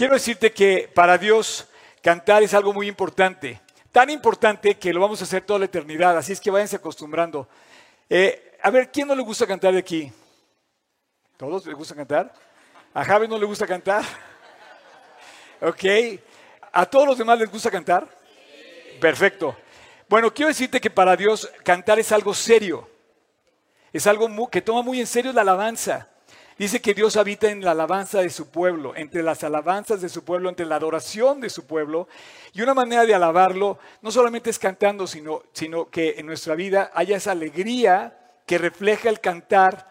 Quiero decirte que para Dios cantar es algo muy importante. Tan importante que lo vamos a hacer toda la eternidad. Así es que váyanse acostumbrando. Eh, a ver, ¿quién no le gusta cantar de aquí? ¿Todos les gusta cantar? ¿A Javi no le gusta cantar? Ok. ¿A todos los demás les gusta cantar? Perfecto. Bueno, quiero decirte que para Dios cantar es algo serio. Es algo que toma muy en serio la alabanza. Dice que Dios habita en la alabanza de su pueblo, entre las alabanzas de su pueblo, entre la adoración de su pueblo. Y una manera de alabarlo no solamente es cantando, sino, sino que en nuestra vida haya esa alegría que refleja el cantar.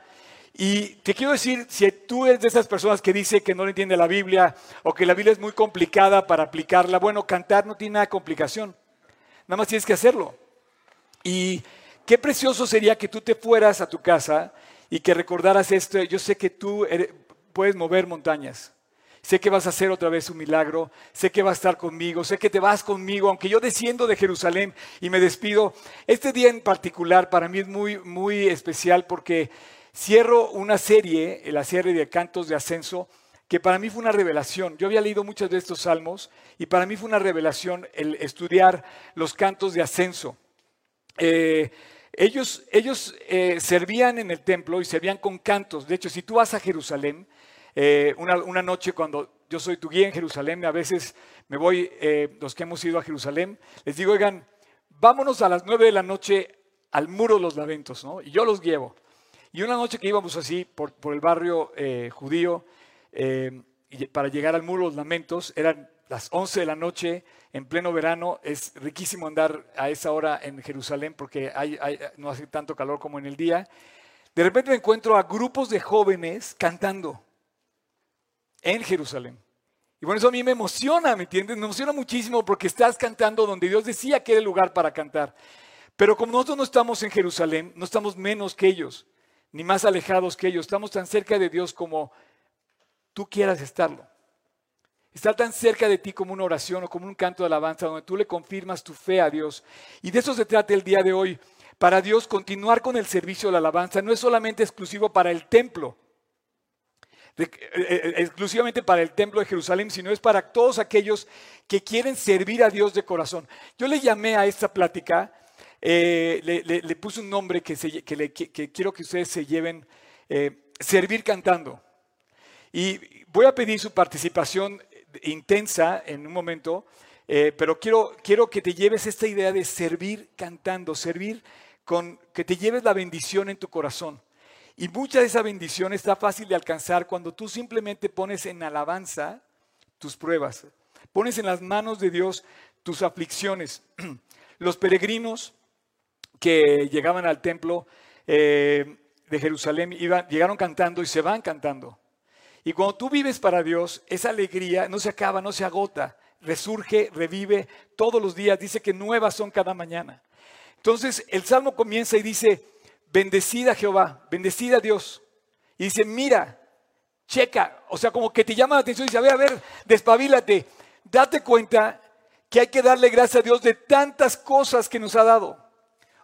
Y te quiero decir, si tú eres de esas personas que dice que no entiende la Biblia o que la Biblia es muy complicada para aplicarla, bueno, cantar no tiene nada de complicación. Nada más tienes que hacerlo. Y qué precioso sería que tú te fueras a tu casa y que recordaras esto. Yo sé que tú puedes mover montañas. Sé que vas a hacer otra vez un milagro. Sé que vas a estar conmigo. Sé que te vas conmigo. Aunque yo desciendo de Jerusalén y me despido. Este día en particular para mí es muy, muy especial porque cierro una serie, la serie de cantos de ascenso, que para mí fue una revelación. Yo había leído muchos de estos salmos y para mí fue una revelación el estudiar los cantos de ascenso. Eh, ellos, ellos eh, servían en el templo y servían con cantos. De hecho, si tú vas a Jerusalén, eh, una, noche cuando yo soy tu guía en Jerusalén, a veces me voy, eh, los que hemos ido a Jerusalén, les digo, oigan, vámonos a las nueve de la noche al muro de los lamentos, ¿no? Y yo los llevo. Y una noche que íbamos así por, por el barrio judío, para llegar al muro de los lamentos, eran las 11 de la noche, en pleno verano, es riquísimo andar a esa hora en Jerusalén porque no hace tanto calor como en el día. De repente me encuentro a grupos de jóvenes cantando en Jerusalén. Y bueno, eso a mí me emociona, ¿me entiendes? Me emociona muchísimo porque estás cantando donde Dios decía que era el lugar para cantar. Pero como nosotros no estamos en Jerusalén, no estamos menos que ellos, ni más alejados que ellos. Estamos tan cerca de Dios como tú quieras estarlo. Está tan cerca de ti como una oración o como un canto de alabanza donde tú le confirmas tu fe a Dios. Y de eso se trata el día de hoy. Para Dios continuar con el servicio de la alabanza no es solamente exclusivo para el templo, eh, eh, exclusivamente para el templo de Jerusalén, sino es para todos aquellos que quieren servir a Dios de corazón. Yo le llamé a esta plática, eh, le, puse un nombre que, quiero que ustedes se lleven, servir cantando. Y voy a pedir su participación intensa en un momento, eh, pero quiero, quiero que te lleves esta idea de servir cantando, servir con que te lleves la bendición en tu corazón. Y mucha de esa bendición está fácil de alcanzar cuando tú simplemente pones en alabanza tus pruebas, pones en las manos de Dios tus aflicciones. Los peregrinos que llegaban al templo eh, de Jerusalén iban, llegaron cantando y se van cantando. Y cuando tú vives para Dios, esa alegría no se acaba, no se agota, resurge, revive todos los días. Dice que nuevas son cada mañana. Entonces el salmo comienza y dice, bendecida Jehová, bendecida Dios. Y dice, mira, checa, o sea, como que te llama la atención y dice, a ver, a ver, despabilate, date cuenta que hay que darle gracias a Dios de tantas cosas que nos ha dado.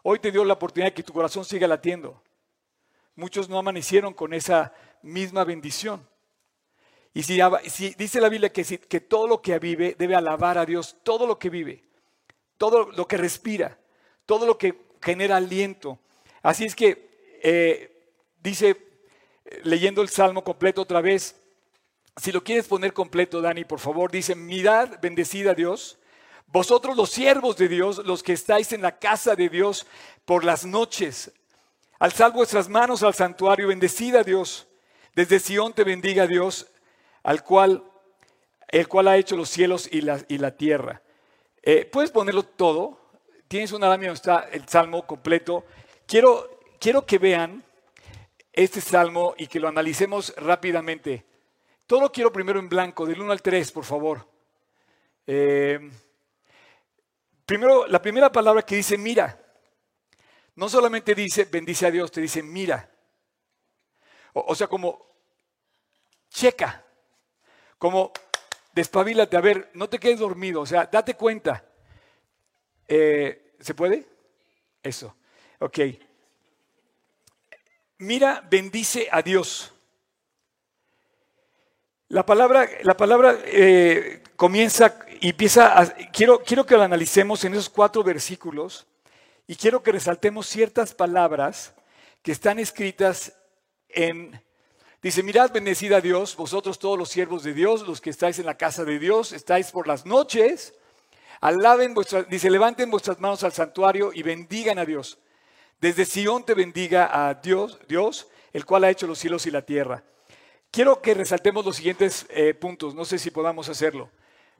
Hoy te dio la oportunidad de que tu corazón siga latiendo. Muchos no amanecieron con esa misma bendición. Y si, dice la Biblia que, todo lo que vive debe alabar a Dios, todo lo que vive, todo lo que respira, todo lo que genera aliento. Así es que eh, dice, leyendo el Salmo completo otra vez, si lo quieres poner completo, Dani, por favor, dice, mirad, bendecida Dios, vosotros los siervos de Dios, los que estáis en la casa de Dios por las noches, alzad vuestras manos al santuario, bendecida Dios, desde Sión te bendiga Dios, al cual, el cual ha hecho los cielos y la, y la tierra. Eh, Puedes ponerlo todo. Tienes una lámina donde está el salmo completo. Quiero, quiero que vean este salmo y que lo analicemos rápidamente. Todo quiero primero en blanco, del 1 al 3, por favor. Eh, primero, la primera palabra que dice mira. No solamente dice bendice a Dios, te dice mira. O sea, como checa como despabilate, a ver, no te quedes dormido, o sea, date cuenta. Eh, ¿Se puede? Eso, ok. Mira, bendice a Dios. La palabra, la palabra eh, comienza y empieza quiero, quiero que lo analicemos en esos cuatro versículos y quiero que resaltemos ciertas palabras que están escritas en, dice, mirad bendecida Dios, vosotros todos los siervos de Dios, los que estáis en la casa de Dios, estáis por las noches, alaben vuestras, dice, levanten vuestras manos al santuario y bendigan a Dios. Desde Sión te bendiga a Dios, Dios, el cual ha hecho los cielos y la tierra. Quiero que resaltemos los siguientes eh, puntos, no sé si podamos hacerlo.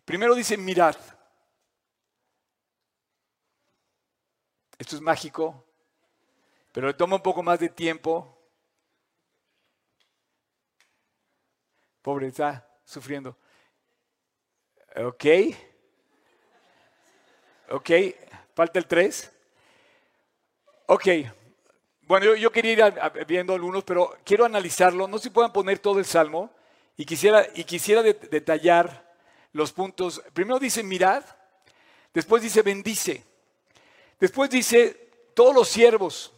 Primero dice, mirad. Esto es mágico, pero le toma un poco más de tiempo. Pobre, está sufriendo. Ok. Ok, falta el 3. Ok, bueno, yo, quería ir viendo algunos, pero quiero analizarlo. No sé si puedan poner todo el salmo y quisiera, y quisiera detallar los puntos. Primero dice mirad, después dice bendice, después dice todos los siervos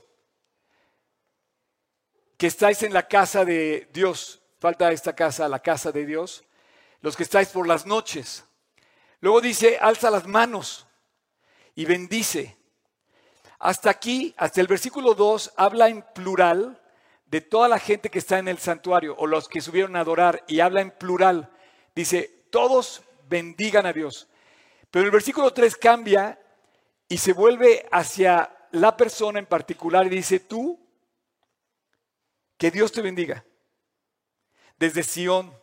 que estáis en la casa de Dios, falta esta casa, la casa de Dios, los que estáis por las noches. Luego dice alza las manos y bendice. Hasta aquí, hasta el versículo 2, habla en plural de toda la gente que está en el santuario o los que subieron a adorar y habla en plural. Dice, todos bendigan a Dios. Pero el versículo 3 cambia y se vuelve hacia la persona en particular y dice, tú, que Dios te bendiga. Desde Sión,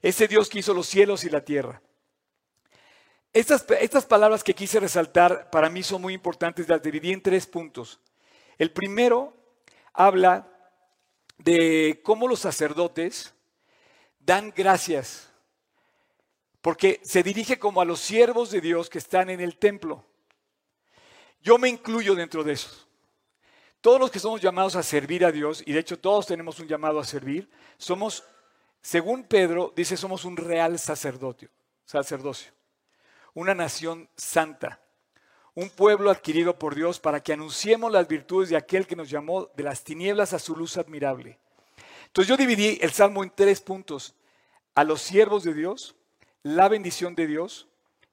ese Dios que hizo los cielos y la tierra. Estas, palabras que quise resaltar para mí son muy importantes, las dividí en tres puntos. El primero habla de cómo los sacerdotes dan gracias, porque se dirige como a los siervos de Dios que están en el templo. Yo me incluyo dentro de esos. Todos los que somos llamados a servir a Dios, y de hecho todos tenemos un llamado a servir, somos, según Pedro, dice, somos un real sacerdocio. sacerdocio una nación santa, un pueblo adquirido por Dios para que anunciemos las virtudes de aquel que nos llamó de las tinieblas a su luz admirable. Entonces yo dividí el Salmo en tres puntos. A los siervos de Dios, la bendición de Dios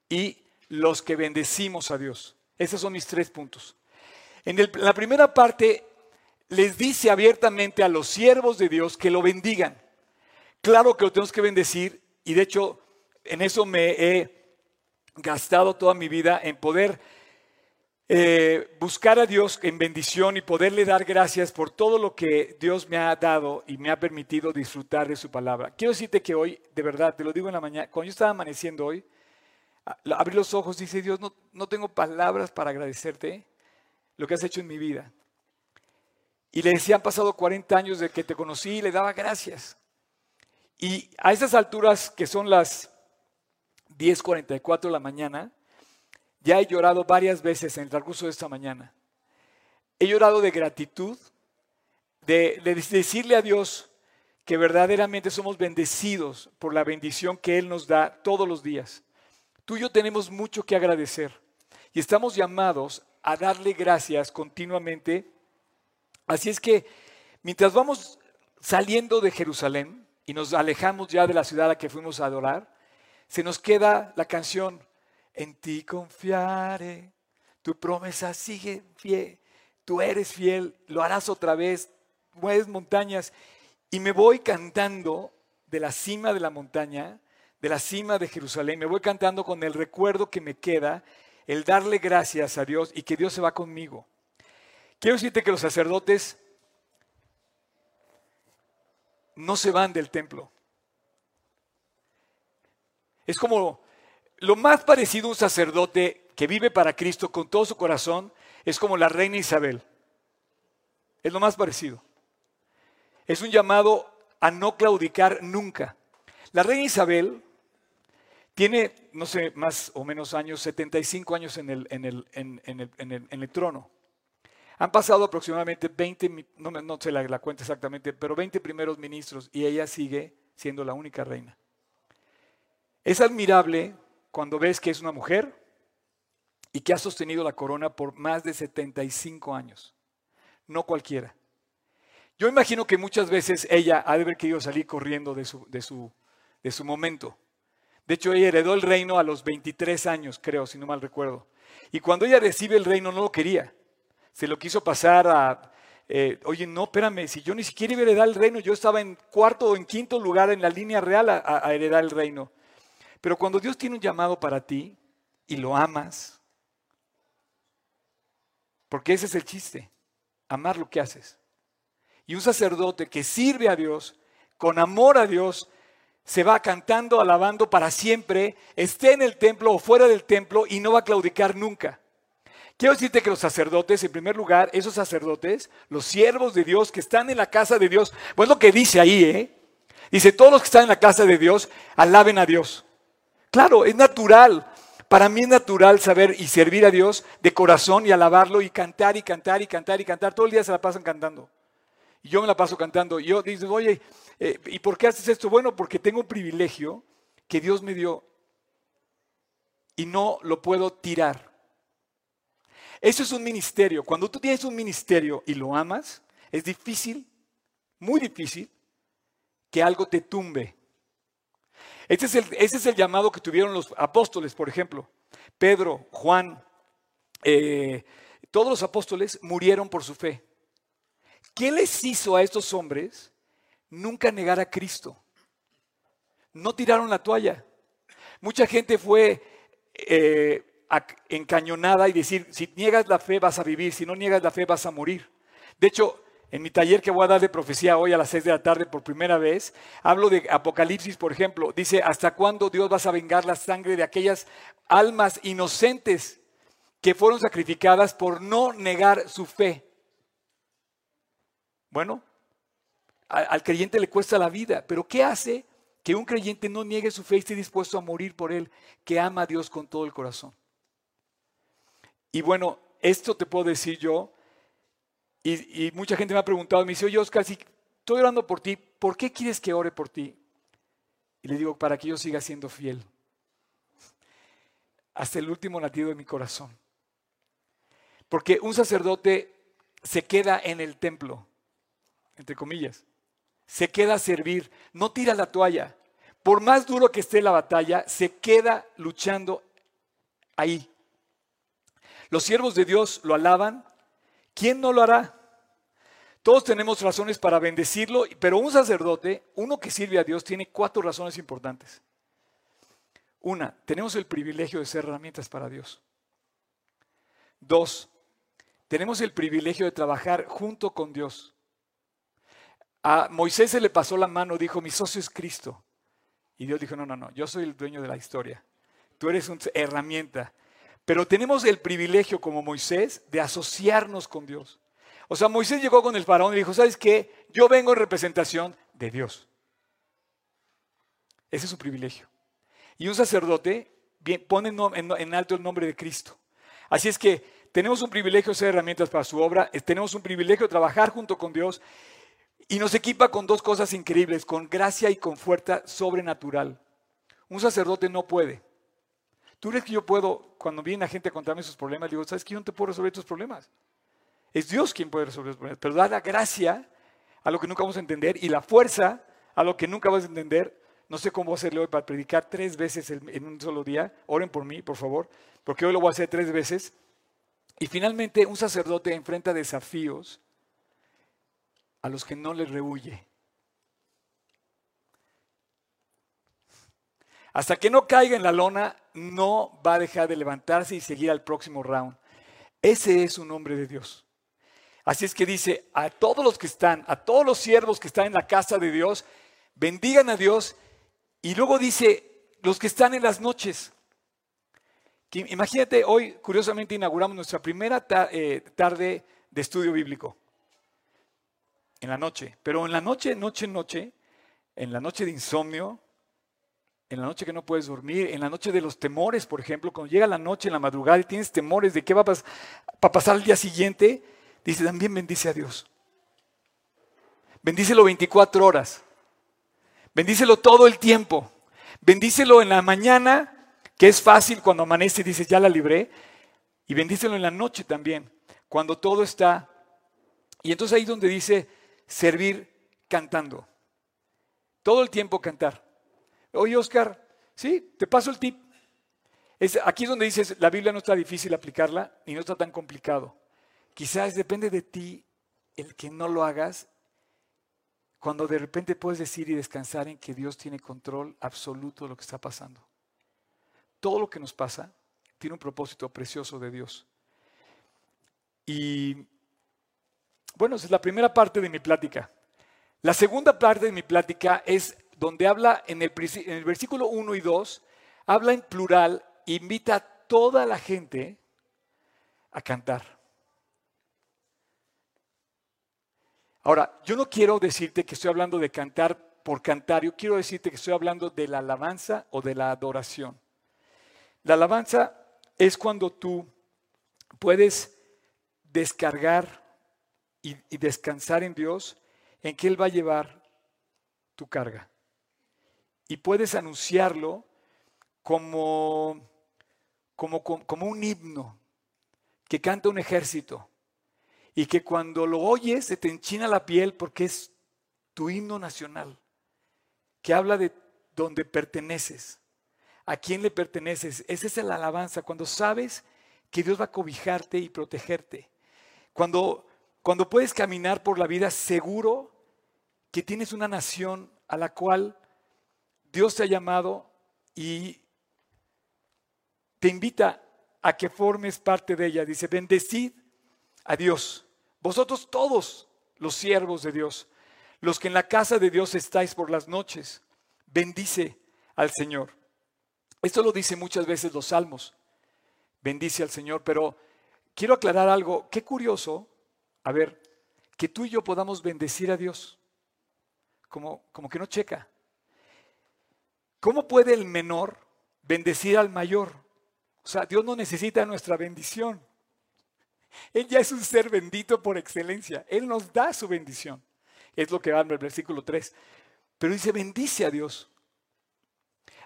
y los que bendecimos a Dios. Esos son mis tres puntos. En, la primera parte les dice abiertamente a los siervos de Dios que lo bendigan. Claro que lo tenemos que bendecir y de hecho en eso me he gastado toda mi vida en poder eh, buscar a Dios en bendición y poderle dar gracias por todo lo que Dios me ha dado y me ha permitido disfrutar de su palabra. Quiero decirte que hoy, de verdad, te lo digo en la mañana, cuando yo estaba amaneciendo hoy, abrí los ojos dice, Dios, no, no tengo palabras para agradecerte lo que has hecho en mi vida. Y le decía, han pasado 40 años de que te conocí y le daba gracias. Y a esas alturas que son las 10.44 de la mañana, ya he llorado varias veces en el transcurso de esta mañana. He llorado de gratitud, de, decirle a Dios que verdaderamente somos bendecidos por la bendición que Él nos da todos los días. Tú y yo tenemos mucho que agradecer y estamos llamados a darle gracias continuamente. Así es que mientras vamos saliendo de Jerusalén y nos alejamos ya de la ciudad a la que fuimos a adorar, se nos queda la canción, en ti confiaré, tu promesa sigue fiel, tú eres fiel, lo harás otra vez, mueves montañas. Y me voy cantando de la cima de la montaña, de la cima de Jerusalén, me voy cantando con el recuerdo que me queda, el darle gracias a Dios y que Dios se va conmigo. Quiero decirte que los sacerdotes no se van del templo. Es como lo más parecido a un sacerdote que vive para Cristo con todo su corazón, es como la reina Isabel. Es lo más parecido. Es un llamado a no claudicar nunca. La reina Isabel tiene, no sé, más o menos años, 75 años en el, en el, en el, trono. Han pasado aproximadamente 20, no, no sé la, la cuenta exactamente, pero 20 primeros ministros y ella sigue siendo la única reina. Es admirable cuando ves que es una mujer y que ha sostenido la corona por más de 75 años. No cualquiera. Yo imagino que muchas veces ella ha de haber querido salir corriendo de su, de su, de su momento. De hecho, ella heredó el reino a los 23 años, creo, si no mal recuerdo. Y cuando ella recibe el reino no lo quería. Se lo quiso pasar a, eh, oye, no, espérame, si yo ni siquiera iba a heredar el reino, yo estaba en cuarto o en quinto lugar en la línea real a, a heredar el reino. Pero cuando Dios tiene un llamado para ti y lo amas, porque ese es el chiste, amar lo que haces. Y un sacerdote que sirve a Dios, con amor a Dios, se va cantando, alabando para siempre, esté en el templo o fuera del templo y no va a claudicar nunca. Quiero decirte que los sacerdotes, en primer lugar, esos sacerdotes, los siervos de Dios que están en la casa de Dios, pues lo que dice ahí, ¿eh? Dice, todos los que están en la casa de Dios, alaben a Dios. Claro, es natural. Para mí es natural saber y servir a Dios de corazón y alabarlo y cantar y cantar y cantar y cantar. Todo el día se la pasan cantando. Y yo me la paso cantando. Yo digo, oye, eh, ¿y por qué haces esto? Bueno, porque tengo un privilegio que Dios me dio y no lo puedo tirar. Eso es un ministerio. Cuando tú tienes un ministerio y lo amas, es difícil, muy difícil, que algo te tumbe. Ese es el, llamado que tuvieron los apóstoles, por ejemplo. Pedro, Juan, eh, todos los apóstoles murieron por su fe. ¿Qué les hizo a estos hombres nunca negar a Cristo? No tiraron la toalla. Mucha gente fue eh, encañonada y decir, si niegas la fe vas a vivir, si no niegas la fe vas a morir. De hecho, en mi taller que voy a dar de profecía hoy a las 6 de la tarde por primera vez, hablo de Apocalipsis, por ejemplo. Dice, ¿hasta cuándo Dios vas a vengar la sangre de aquellas almas inocentes que fueron sacrificadas por no negar su fe? Bueno, al, creyente le cuesta la vida, pero ¿qué hace que un creyente no niegue su fe y esté dispuesto a morir por él, que ama a Dios con todo el corazón? Y bueno, esto te puedo decir yo y, mucha gente me ha preguntado, me dice, oye Oscar, si estoy orando por ti, ¿por qué quieres que ore por ti? Y le digo, para que yo siga siendo fiel. Hasta el último latido de mi corazón. Porque un sacerdote se queda en el templo, entre comillas. Se queda a servir, no tira la toalla. Por más duro que esté la batalla, se queda luchando ahí. Los siervos de Dios lo alaban, ¿Quién no lo hará? Todos tenemos razones para bendecirlo, pero un sacerdote, uno que sirve a Dios, tiene cuatro razones importantes. Una, tenemos el privilegio de ser herramientas para Dios. Dos, tenemos el privilegio de trabajar junto con Dios. A Moisés se le pasó la mano, dijo, mi socio es Cristo. Y Dios dijo, no, no, no, yo soy el dueño de la historia. Tú eres una herramienta. Pero tenemos el privilegio como Moisés de asociarnos con Dios. O sea, Moisés llegó con el faraón y dijo, ¿sabes qué? Yo vengo en representación de Dios. Ese es su privilegio. Y un sacerdote pone en alto el nombre de Cristo. Así es que tenemos un privilegio de ser herramientas para su obra, tenemos un privilegio de trabajar junto con Dios y nos equipa con dos cosas increíbles, con gracia y con fuerza sobrenatural. Un sacerdote no puede ¿Tú crees que yo puedo, cuando viene la gente a contarme sus problemas, digo, ¿sabes que yo no te puedo resolver tus problemas? Es Dios quien puede resolver tus problemas. Pero da la gracia a lo que nunca vamos a entender y la fuerza a lo que nunca vas a entender. No sé cómo voy a hacerle hoy para predicar tres veces en un solo día. Oren por mí, por favor, porque hoy lo voy a hacer tres veces. Y finalmente, un sacerdote enfrenta desafíos a los que no le rehuye. Hasta que no caiga en la lona, no va a dejar de levantarse y seguir al próximo round. Ese es un hombre de Dios. Así es que dice a todos los que están, a todos los siervos que están en la casa de Dios, bendigan a Dios. Y luego dice, los que están en las noches. imagínate, hoy curiosamente inauguramos nuestra primera eh, tarde de estudio bíblico. En la noche. Pero en la noche, noche, noche, en la noche de insomnio, en la noche que no puedes dormir, en la noche de los temores, por ejemplo, cuando llega la noche en la madrugada y tienes temores de qué va a, pasar el día siguiente, dice también bendice a Dios. Bendícelo 24 horas. Bendícelo todo el tiempo. Bendícelo en la mañana, que es fácil cuando amanece y dices, ya la libré. Y bendícelo en la noche también, cuando todo está. Y entonces ahí donde dice servir cantando. Todo el tiempo cantar. Oye, Oscar, sí, te paso el tip. Es, aquí es donde dices, la Biblia no está difícil aplicarla y no está tan complicado. Quizás depende de ti el que no lo hagas cuando de repente puedes decir y descansar en que Dios tiene control absoluto de lo que está pasando. Todo lo que nos pasa tiene un propósito precioso de Dios. Y bueno, esa es la primera parte de mi plática. La segunda parte de mi plática es donde habla en el, en el versículo 1 y 2, habla en plural, invita a toda la gente a cantar. Ahora, yo no quiero decirte que estoy hablando de cantar por cantar, yo quiero decirte que estoy hablando de la alabanza o de la adoración. La alabanza es cuando tú puedes descargar y, descansar en Dios, en que Él va a llevar tu carga. Y puedes anunciarlo como, como, como un himno que canta un ejército y que cuando lo oyes se te enchina la piel porque es tu himno nacional, que habla de donde perteneces, a quién le perteneces. Esa es la alabanza, cuando sabes que Dios va a cobijarte y protegerte. Cuando, cuando puedes caminar por la vida seguro que tienes una nación a la cual Dios te ha llamado y te invita a que formes parte de ella. Dice, bendecid a Dios vosotros todos los siervos de Dios, los que en la casa de Dios estáis por las noches, bendice al Señor. Esto lo dice muchas veces los salmos. Bendice al Señor, pero quiero aclarar algo. Qué curioso, a ver, que tú y yo podamos bendecir a Dios. Como, como que no checa. ¿Cómo puede el menor bendecir al mayor? O sea, Dios no necesita nuestra bendición. Él ya es un ser bendito por excelencia. Él nos da su bendición. Es lo que va en el versículo 3. Pero dice, bendice a Dios.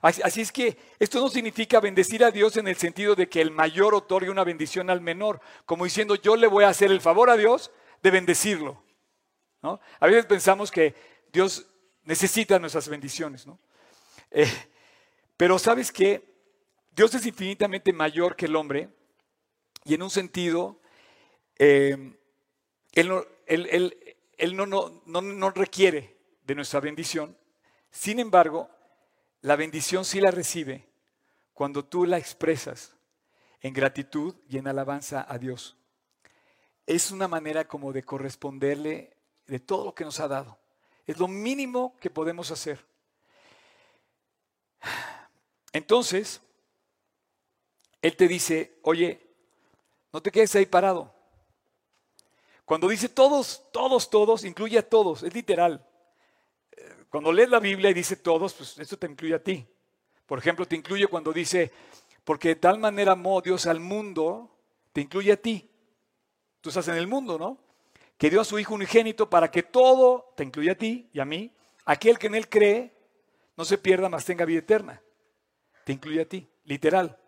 Así es que esto no significa bendecir a Dios en el sentido de que el mayor otorgue una bendición al menor, como diciendo yo le voy a hacer el favor a Dios de bendecirlo. ¿no? A veces pensamos que Dios necesita nuestras bendiciones. ¿no? Eh, pero sabes que Dios es infinitamente mayor que el hombre y en un sentido eh, él, no, no, requiere de nuestra bendición. Sin embargo, la bendición sí la recibe cuando tú la expresas en gratitud y en alabanza a Dios. Es una manera como de corresponderle de todo lo que nos ha dado. Es lo mínimo que podemos hacer. Entonces, Él te dice, oye, no te quedes ahí parado. Cuando dice todos, todos, todos, incluye a todos, es literal. Cuando lees la Biblia y dice todos, pues eso te incluye a ti. Por ejemplo, te incluye cuando dice, porque de tal manera amó Dios al mundo, te incluye a ti. Tú estás en el mundo, ¿no? Que dio a su Hijo unigénito para que todo, te incluye a ti y a mí, aquel que en Él cree, no se pierda, mas tenga vida eterna. Te incluye a ti, literal.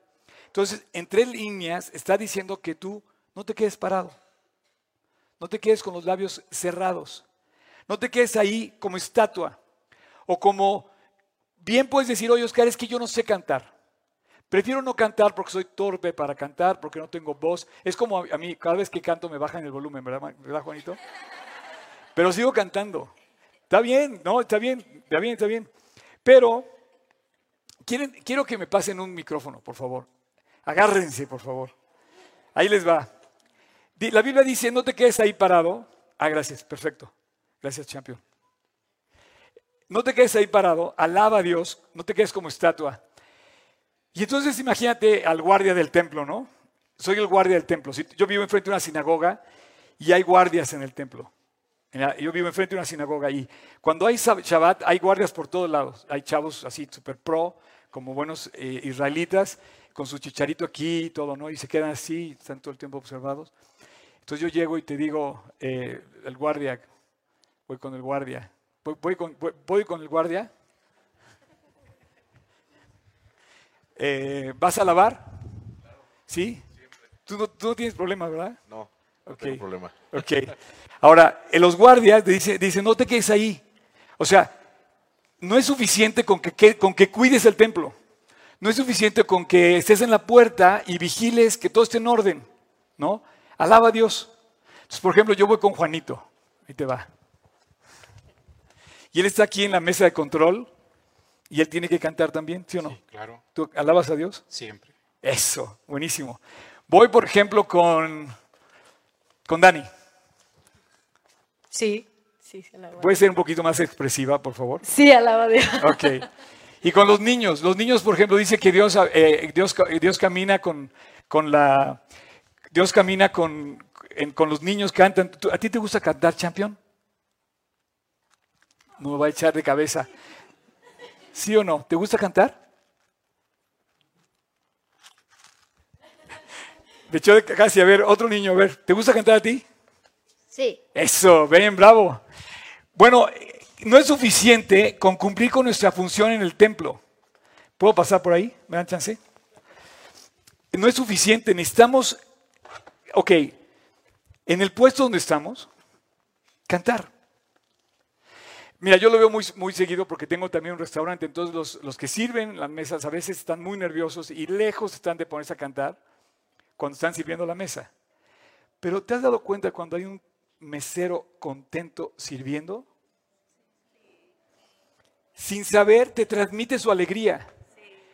Entonces, en tres líneas está diciendo que tú no te quedes parado. No te quedes con los labios cerrados. No te quedes ahí como estatua. O como, bien puedes decir, oye Oscar, es que yo no sé cantar. Prefiero no cantar porque soy torpe para cantar, porque no tengo voz. Es como a mí, cada vez que canto me bajan el volumen, ¿verdad, ¿verdad Juanito? Pero sigo cantando. Está bien, no, está bien, está bien, está bien. Pero quieren, quiero que me pasen un micrófono, por favor. Agárrense, por favor. Ahí les va. La Biblia dice, no te quedes ahí parado. Ah, gracias, perfecto. Gracias, champion. No te quedes ahí parado, alaba a Dios, no te quedes como estatua. Y entonces imagínate al guardia del templo, ¿no? Soy el guardia del templo. Yo vivo enfrente de una sinagoga y hay guardias en el templo. Yo vivo enfrente de una sinagoga y cuando hay Shabbat hay guardias por todos lados. Hay chavos así super pro, como buenos eh, israelitas, con su chicharito aquí y todo, ¿no? Y se quedan así, están todo el tiempo observados. Entonces yo llego y te digo, eh, el guardia, voy con el guardia, voy, con, el guardia. Eh, ¿Vas a lavar? ¿Sí? ¿Tú no, tienes problema, ¿verdad? No, no tengo problema. Ok. Ahora, en los guardias dicen, dice, no te quedes ahí. O sea, no es suficiente con que, con que cuides el templo. No es suficiente con que estés en la puerta y vigiles que todo esté en orden, ¿no? Alaba a Dios. Entonces, por ejemplo, yo voy con Juanito. Ahí te va. Y él está aquí en la mesa de control y él tiene que cantar también, ¿sí o no? Sí, claro. ¿Tú alabas a Dios? Siempre. Eso, buenísimo. Voy, por ejemplo, con, con Dani. Sí, sí, se alaba. ¿Puedes ser un poquito más expresiva, por favor? Sí, alaba a Dios. Ok. Y con los niños. Los niños, por ejemplo, dice que Dios, eh, Dios, Dios camina con, con la... Dios camina con, en- con los niños, cantan. ¿Tú- ¿A ti te gusta cantar, champion? No me va a echar de cabeza. ¿Sí o no? ¿Te gusta cantar? De hecho, casi, a ver, otro niño, a ver, ¿te gusta cantar a ti? Sí. Eso, ven, bravo. Bueno, no es suficiente con cumplir con nuestra función en el templo. ¿Puedo pasar por ahí? ¿Me dan chance? No es suficiente, necesitamos, ok, en el puesto donde estamos, cantar. Mira, yo lo veo muy, muy seguido porque tengo también un restaurante, entonces los, los que sirven las mesas a veces están muy nerviosos y lejos están de ponerse a cantar cuando están sirviendo la mesa. Pero ¿te has dado cuenta cuando hay un mesero contento sirviendo? Sin saber, te transmite su alegría.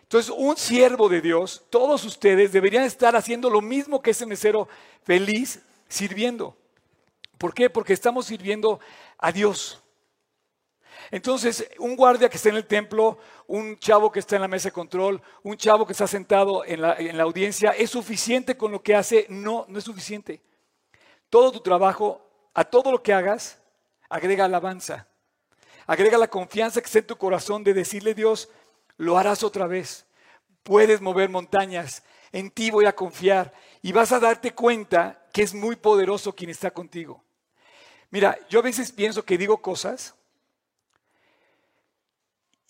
Entonces, un siervo de Dios, todos ustedes deberían estar haciendo lo mismo que ese mesero feliz sirviendo. ¿Por qué? Porque estamos sirviendo a Dios. Entonces, un guardia que está en el templo, un chavo que está en la mesa de control, un chavo que está sentado en la, en la audiencia, ¿es suficiente con lo que hace? No, no es suficiente. Todo tu trabajo, a todo lo que hagas, agrega alabanza. Agrega la confianza que está en tu corazón de decirle, Dios, lo harás otra vez. Puedes mover montañas. En ti voy a confiar. Y vas a darte cuenta que es muy poderoso quien está contigo. Mira, yo a veces pienso que digo cosas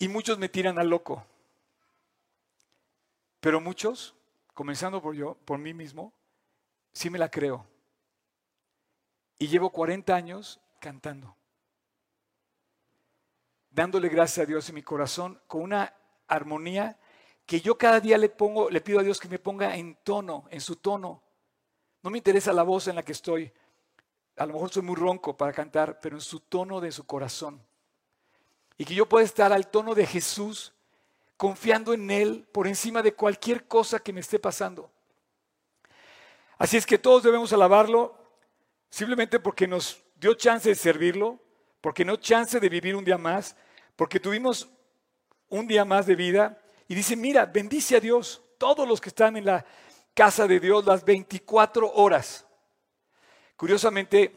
y muchos me tiran al loco. Pero muchos, comenzando por yo, por mí mismo, sí me la creo. Y llevo 40 años cantando, dándole gracias a Dios en mi corazón con una armonía que yo cada día le pongo, le pido a Dios que me ponga en tono, en su tono. No me interesa la voz en la que estoy. A lo mejor soy muy ronco para cantar, pero en su tono de su corazón. Y que yo pueda estar al tono de Jesús, confiando en Él por encima de cualquier cosa que me esté pasando. Así es que todos debemos alabarlo simplemente porque nos dio chance de servirlo, porque no chance de vivir un día más, porque tuvimos un día más de vida. Y dice, mira, bendice a Dios, todos los que están en la casa de Dios las 24 horas. Curiosamente,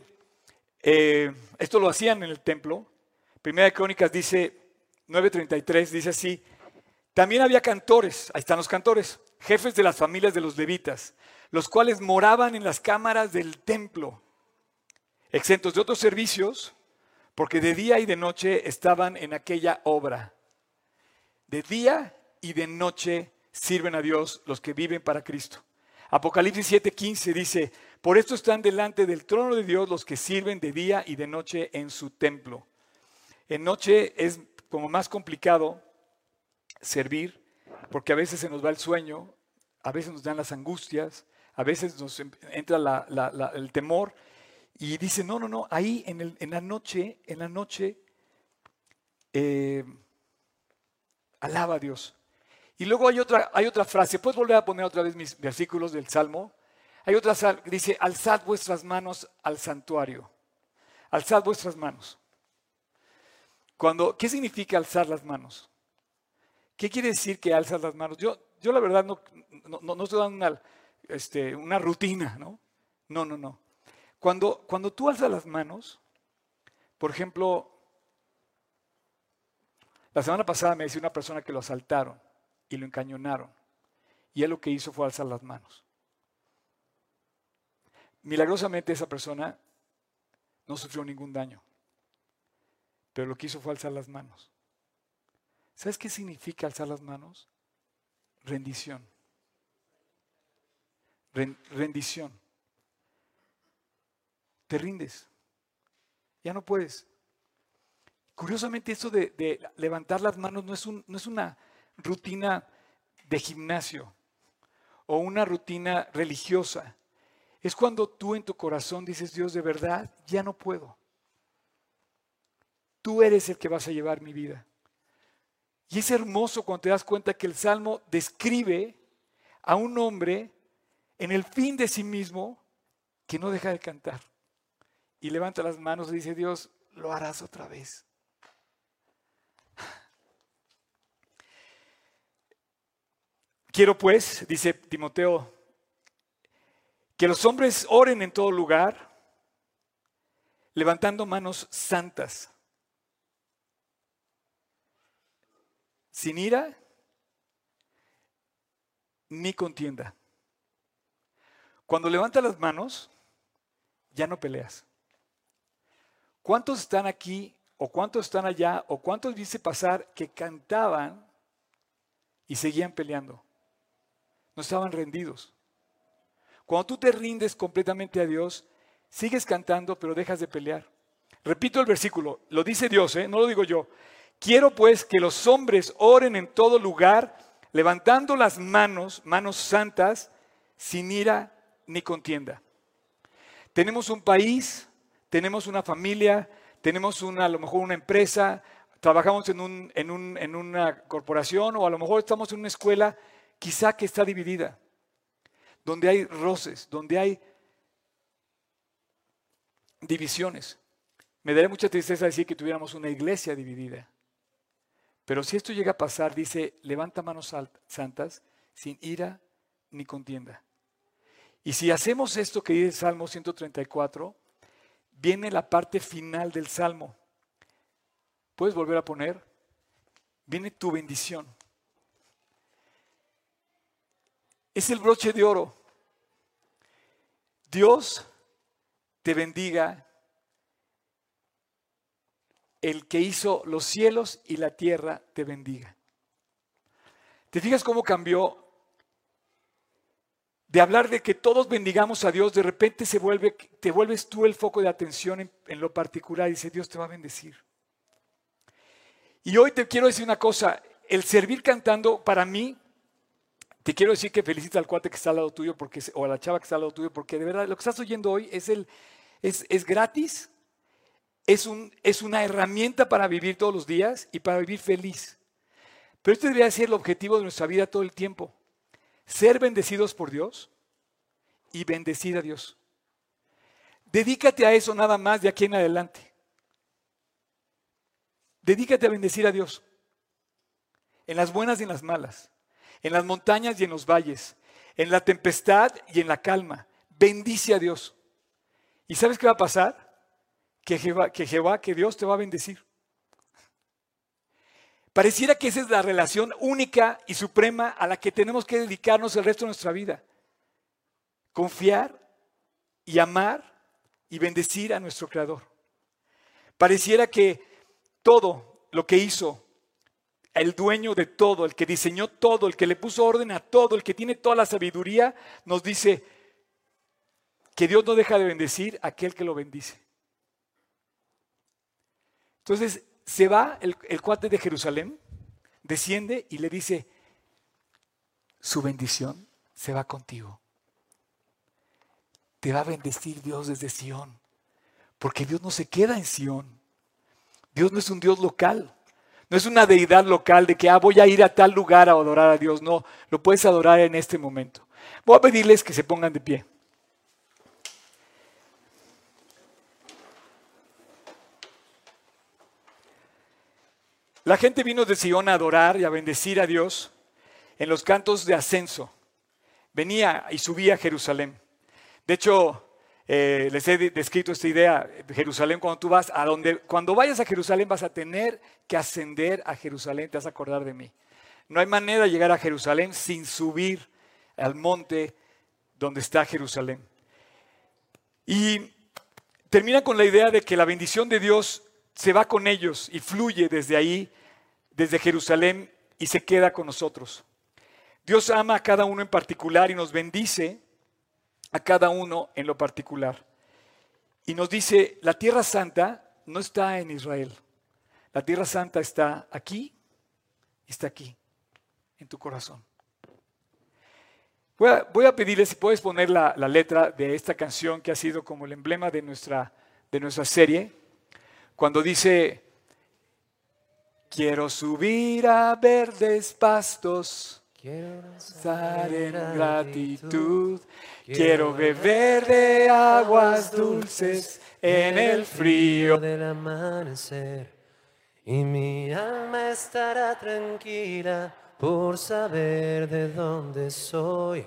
eh, esto lo hacían en el templo. Primera de Crónicas dice, 9.33, dice así, también había cantores, ahí están los cantores, jefes de las familias de los levitas, los cuales moraban en las cámaras del templo, exentos de otros servicios, porque de día y de noche estaban en aquella obra. De día y de noche sirven a Dios los que viven para Cristo. Apocalipsis 7:15 dice, por esto están delante del trono de Dios los que sirven de día y de noche en su templo. En noche es como más complicado servir, porque a veces se nos va el sueño, a veces nos dan las angustias, a veces nos entra la, la, el temor, y dice, no, no, no, ahí en la noche, en la noche, eh, alaba a Dios. Y luego hay otra, hay otra frase, puedes volver a poner otra vez mis versículos del Salmo. Hay otra que dice, alzad vuestras manos al santuario. Alzad vuestras manos. Cuando, ¿Qué significa alzar las manos? ¿Qué quiere decir que alzas las manos? Yo, yo la verdad no, no, no estoy dando una, este, una rutina, ¿no? No, no, no. Cuando, cuando tú alzas las manos, por ejemplo, la semana pasada me decía una persona que lo asaltaron y lo encañonaron. Y él lo que hizo fue alzar las manos. Milagrosamente esa persona no sufrió ningún daño, pero lo que hizo fue alzar las manos. ¿Sabes qué significa alzar las manos? Rendición. rendición. Te rindes. Ya no puedes. Curiosamente, eso de, levantar las manos no es una rutina de gimnasio o una rutina religiosa. Es cuando tú en tu corazón dices, Dios, de verdad, ya no puedo. Tú eres el que vas a llevar mi vida. Y es hermoso cuando te das cuenta que el Salmo describe a un hombre en el fin de sí mismo que no deja de cantar. Y levanta las manos y dice, Dios, lo harás otra vez. Quiero pues, dice Timoteo, que los hombres oren en todo lugar, levantando manos santas, sin ira ni contienda. Cuando levantas las manos, ya no peleas. ¿Cuántos están aquí o cuántos están allá o cuántos viste pasar que cantaban y seguían peleando? No estaban rendidos. Cuando tú te rindes completamente a Dios, sigues cantando, pero dejas de pelear. Repito el versículo, lo dice Dios, ¿eh? no lo digo yo. Quiero pues que los hombres oren en todo lugar, levantando las manos, manos santas, sin ira ni contienda. Tenemos un país, tenemos una familia, tenemos una, a lo mejor una empresa, trabajamos en, un, en, un, en una corporación o a lo mejor estamos en una escuela quizá que está dividida, donde hay roces, donde hay divisiones. Me daría mucha tristeza decir que tuviéramos una iglesia dividida. Pero si esto llega a pasar, dice, levanta manos santas sin ira ni contienda. Y si hacemos esto que dice el Salmo 134, viene la parte final del Salmo. ¿Puedes volver a poner? Viene tu bendición. Es el broche de oro. Dios te bendiga, el que hizo los cielos y la tierra te bendiga. ¿Te fijas cómo cambió? De hablar de que todos bendigamos a Dios, de repente se vuelve, te vuelves tú el foco de atención en, lo particular y dice Dios te va a bendecir. Y hoy te quiero decir una cosa, el servir cantando para mí te quiero decir que felicita al cuate que está al lado tuyo porque, o a la chava que está al lado tuyo, porque de verdad lo que estás oyendo hoy es, el, es, es gratis, es, un, es una herramienta para vivir todos los días y para vivir feliz. Pero este debería ser el objetivo de nuestra vida todo el tiempo. Ser bendecidos por Dios y bendecir a Dios. Dedícate a eso nada más de aquí en adelante. Dedícate a bendecir a Dios. En las buenas y en las malas en las montañas y en los valles, en la tempestad y en la calma. Bendice a Dios. ¿Y sabes qué va a pasar? Que Jehová, que, Dios te va a bendecir. Pareciera que esa es la relación única y suprema a la que tenemos que dedicarnos el resto de nuestra vida. Confiar y amar y bendecir a nuestro Creador. Pareciera que todo lo que hizo el dueño de todo, el que diseñó todo, el que le puso orden a todo, el que tiene toda la sabiduría, nos dice que Dios no deja de bendecir a aquel que lo bendice. Entonces se va el, el cuate de Jerusalén, desciende y le dice, su bendición se va contigo. Te va a bendecir Dios desde Sión, porque Dios no se queda en Sión. Dios no es un Dios local. No es una deidad local de que ah, voy a ir a tal lugar a adorar a Dios. No, lo puedes adorar en este momento. Voy a pedirles que se pongan de pie. La gente vino de Sion a adorar y a bendecir a Dios en los cantos de ascenso. Venía y subía a Jerusalén. De hecho, eh, les he descrito esta idea, Jerusalén, cuando tú vas a donde, cuando vayas a Jerusalén vas a tener que ascender a Jerusalén, te vas a acordar de mí. No hay manera de llegar a Jerusalén sin subir al monte donde está Jerusalén. Y termina con la idea de que la bendición de Dios se va con ellos y fluye desde ahí, desde Jerusalén, y se queda con nosotros. Dios ama a cada uno en particular y nos bendice a cada uno en lo particular. Y nos dice, la tierra santa no está en Israel. La tierra santa está aquí está aquí, en tu corazón. Voy a, voy a pedirle si puedes poner la, la, letra de esta canción que ha sido como el emblema de nuestra, de nuestra serie, cuando dice, quiero subir a verdes pastos, quiero danzar en gratitud, quiero beber de aguas dulces en el frío del amanecer. Y mi alma estará tranquila por saber de dónde soy.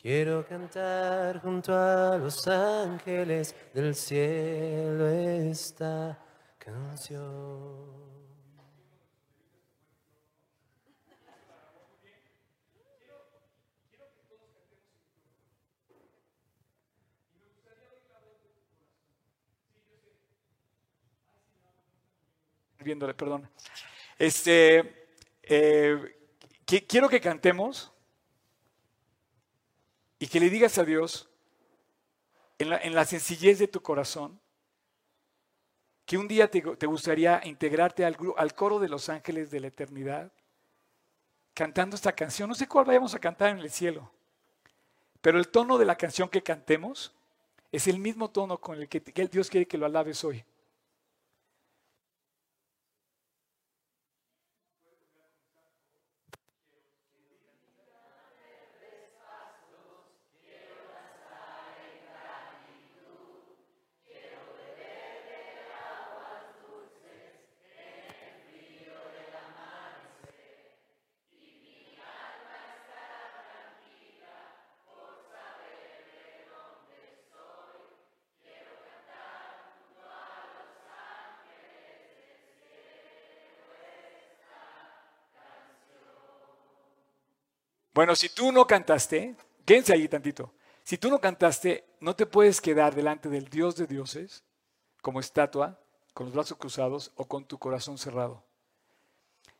Quiero cantar junto a los ángeles del cielo esta canción. viéndole, perdón. Este, eh, quiero que cantemos y que le digas a Dios, en la, en la sencillez de tu corazón, que un día te, gustaría integrarte al, al, coro de los ángeles de la eternidad, cantando esta canción. No sé cuál vayamos a cantar en el cielo, pero el tono de la canción que cantemos es el mismo tono con el que, que Dios quiere que lo alabes hoy. Bueno, si tú no cantaste, quédense ahí tantito. Si tú no cantaste, no te puedes quedar delante del Dios de dioses como estatua, con los brazos cruzados o con tu corazón cerrado.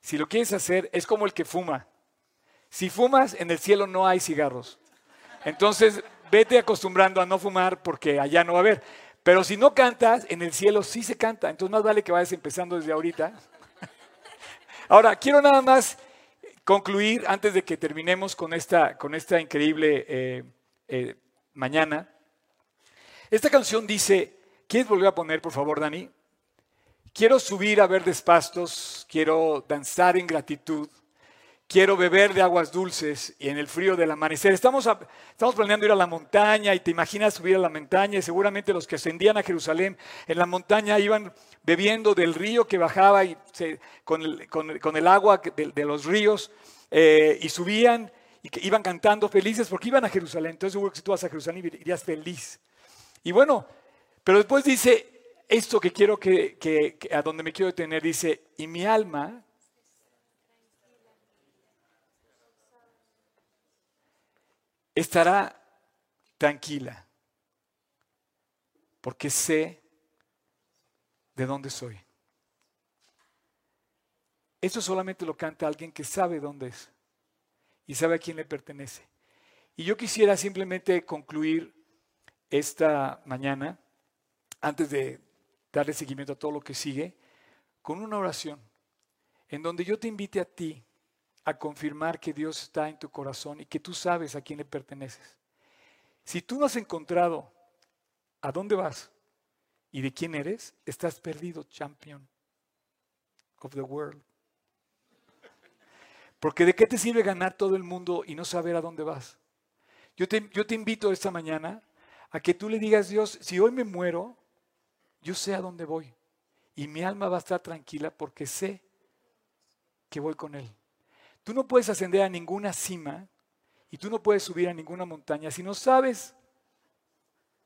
Si lo quieres hacer, es como el que fuma. Si fumas, en el cielo no hay cigarros. Entonces, vete acostumbrando a no fumar porque allá no va a haber. Pero si no cantas, en el cielo sí se canta. Entonces, más vale que vayas empezando desde ahorita. Ahora, quiero nada más concluir, antes de que terminemos con esta, con esta increíble eh, eh, mañana, esta canción dice, ¿quieres volver a poner, por favor, Dani? Quiero subir a verdes pastos, quiero danzar en gratitud, quiero beber de aguas dulces y en el frío del amanecer. Estamos, estamos planeando ir a la montaña y te imaginas subir a la montaña y seguramente los que ascendían a Jerusalén en la montaña iban bebiendo del río que bajaba con, el, agua de, los ríos eh, y subían y iban cantando felices porque iban a Jerusalén. Entonces seguro que si tú vas a Jerusalén irías feliz. Y bueno, pero después dice esto que quiero que, que a donde me quiero detener, dice, y mi alma estará tranquila, porque sé de dónde soy. Eso solamente lo canta alguien que sabe dónde es y sabe a quién le pertenece. Y yo quisiera simplemente concluir esta mañana, antes de darle seguimiento a todo lo que sigue, con una oración en donde yo te invite a ti a confirmar que Dios está en tu corazón y que tú sabes a quién le perteneces. Si tú no has encontrado a dónde vas y de quién eres, estás perdido, champion of the world. Porque de qué te sirve ganar todo el mundo y no saber a dónde vas. Yo te, yo te invito esta mañana a que tú le digas, Dios, si hoy me muero, yo sé a dónde voy. Y mi alma va a estar tranquila porque sé que voy con Él. Tú no puedes ascender a ninguna cima y tú no puedes subir a ninguna montaña si no sabes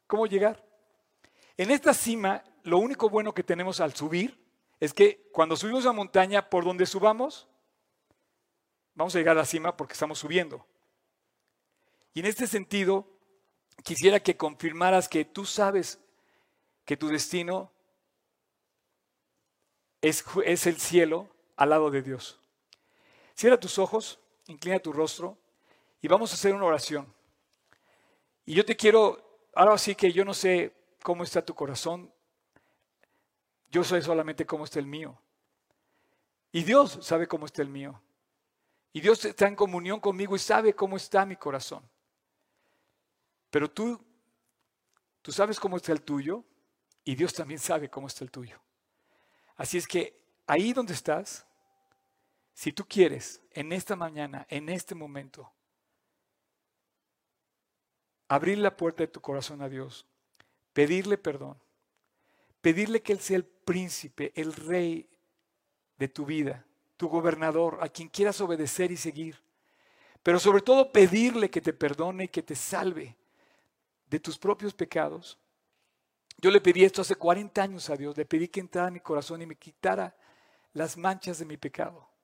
cómo llegar. En esta cima, lo único bueno que tenemos al subir es que cuando subimos a montaña, por donde subamos, vamos a llegar a la cima porque estamos subiendo. Y en este sentido, quisiera que confirmaras que tú sabes que tu destino es, es el cielo al lado de Dios. Cierra tus ojos, inclina tu rostro y vamos a hacer una oración. Y yo te quiero, ahora sí que yo no sé cómo está tu corazón, yo sé solamente cómo está el mío. Y Dios sabe cómo está el mío. Y Dios está en comunión conmigo y sabe cómo está mi corazón. Pero tú, tú sabes cómo está el tuyo y Dios también sabe cómo está el tuyo. Así es que ahí donde estás, si tú quieres, en esta mañana, en este momento, abrir la puerta de tu corazón a Dios, pedirle perdón, pedirle que Él sea el príncipe, el rey de tu vida, tu gobernador, a quien quieras obedecer y seguir. Pero sobre todo pedirle que te perdone y que te salve de tus propios pecados. Yo le pedí esto hace 40 años a Dios, le pedí que entrara en mi corazón y me quitara las manchas de mi pecado.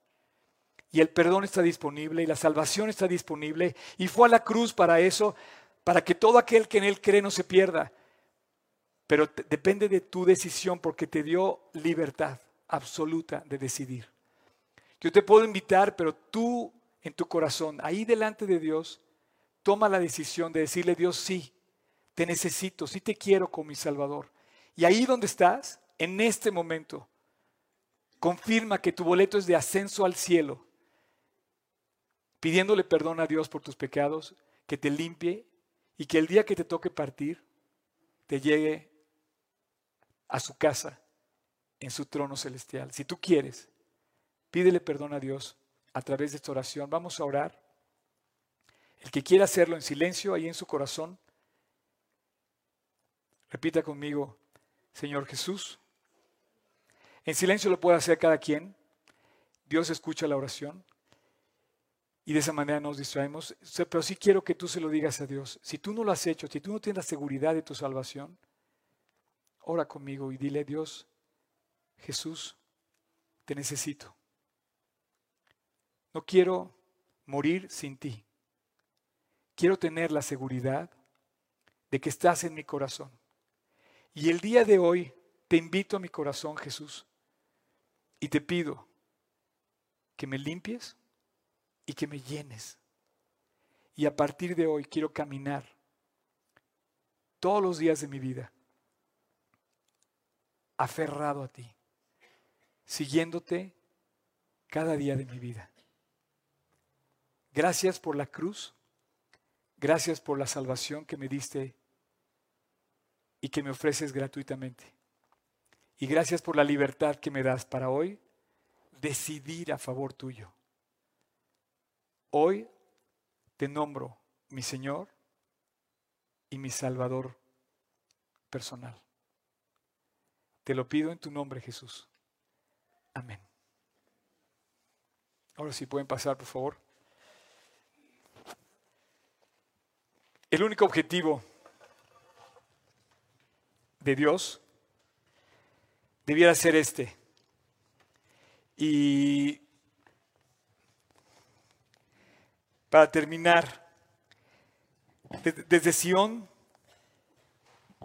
Y el perdón está disponible y la salvación está disponible. Y fue a la cruz para eso, para que todo aquel que en Él cree no se pierda. Pero depende de tu decisión porque te dio libertad absoluta de decidir. Yo te puedo invitar, pero tú en tu corazón, ahí delante de Dios, toma la decisión de decirle, Dios, sí, te necesito, sí te quiero como mi Salvador. Y ahí donde estás, en este momento, confirma que tu boleto es de ascenso al cielo, pidiéndole perdón a Dios por tus pecados, que te limpie y que el día que te toque partir, te llegue a su casa en su trono celestial. Si tú quieres, pídele perdón a Dios a través de esta oración. Vamos a orar. El que quiera hacerlo en silencio, ahí en su corazón, repita conmigo, Señor Jesús. En silencio lo puede hacer cada quien. Dios escucha la oración. Y de esa manera nos distraemos. Pero sí quiero que tú se lo digas a Dios. Si tú no lo has hecho, si tú no tienes la seguridad de tu salvación, ora conmigo y dile, Dios, Jesús, te necesito. No quiero morir sin ti. Quiero tener la seguridad de que estás en mi corazón. Y el día de hoy te invito a mi corazón, Jesús, y te pido que me limpies y que me llenes. Y a partir de hoy quiero caminar todos los días de mi vida aferrado a ti, siguiéndote cada día de mi vida. Gracias por la cruz, gracias por la salvación que me diste y que me ofreces gratuitamente. Y gracias por la libertad que me das para hoy decidir a favor tuyo. Hoy te nombro mi Señor y mi Salvador personal. Te lo pido en tu nombre, Jesús. Amén. Ahora sí pueden pasar, por favor. El único objetivo de Dios debiera ser este. Y para terminar, desde Sión,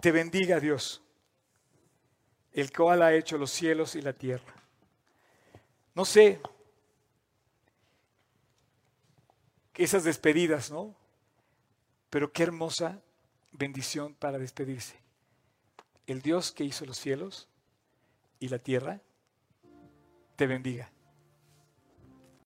te bendiga Dios, el cual ha hecho los cielos y la tierra. No sé, esas despedidas, ¿no? Pero qué hermosa bendición para despedirse. El Dios que hizo los cielos y la tierra, te bendiga.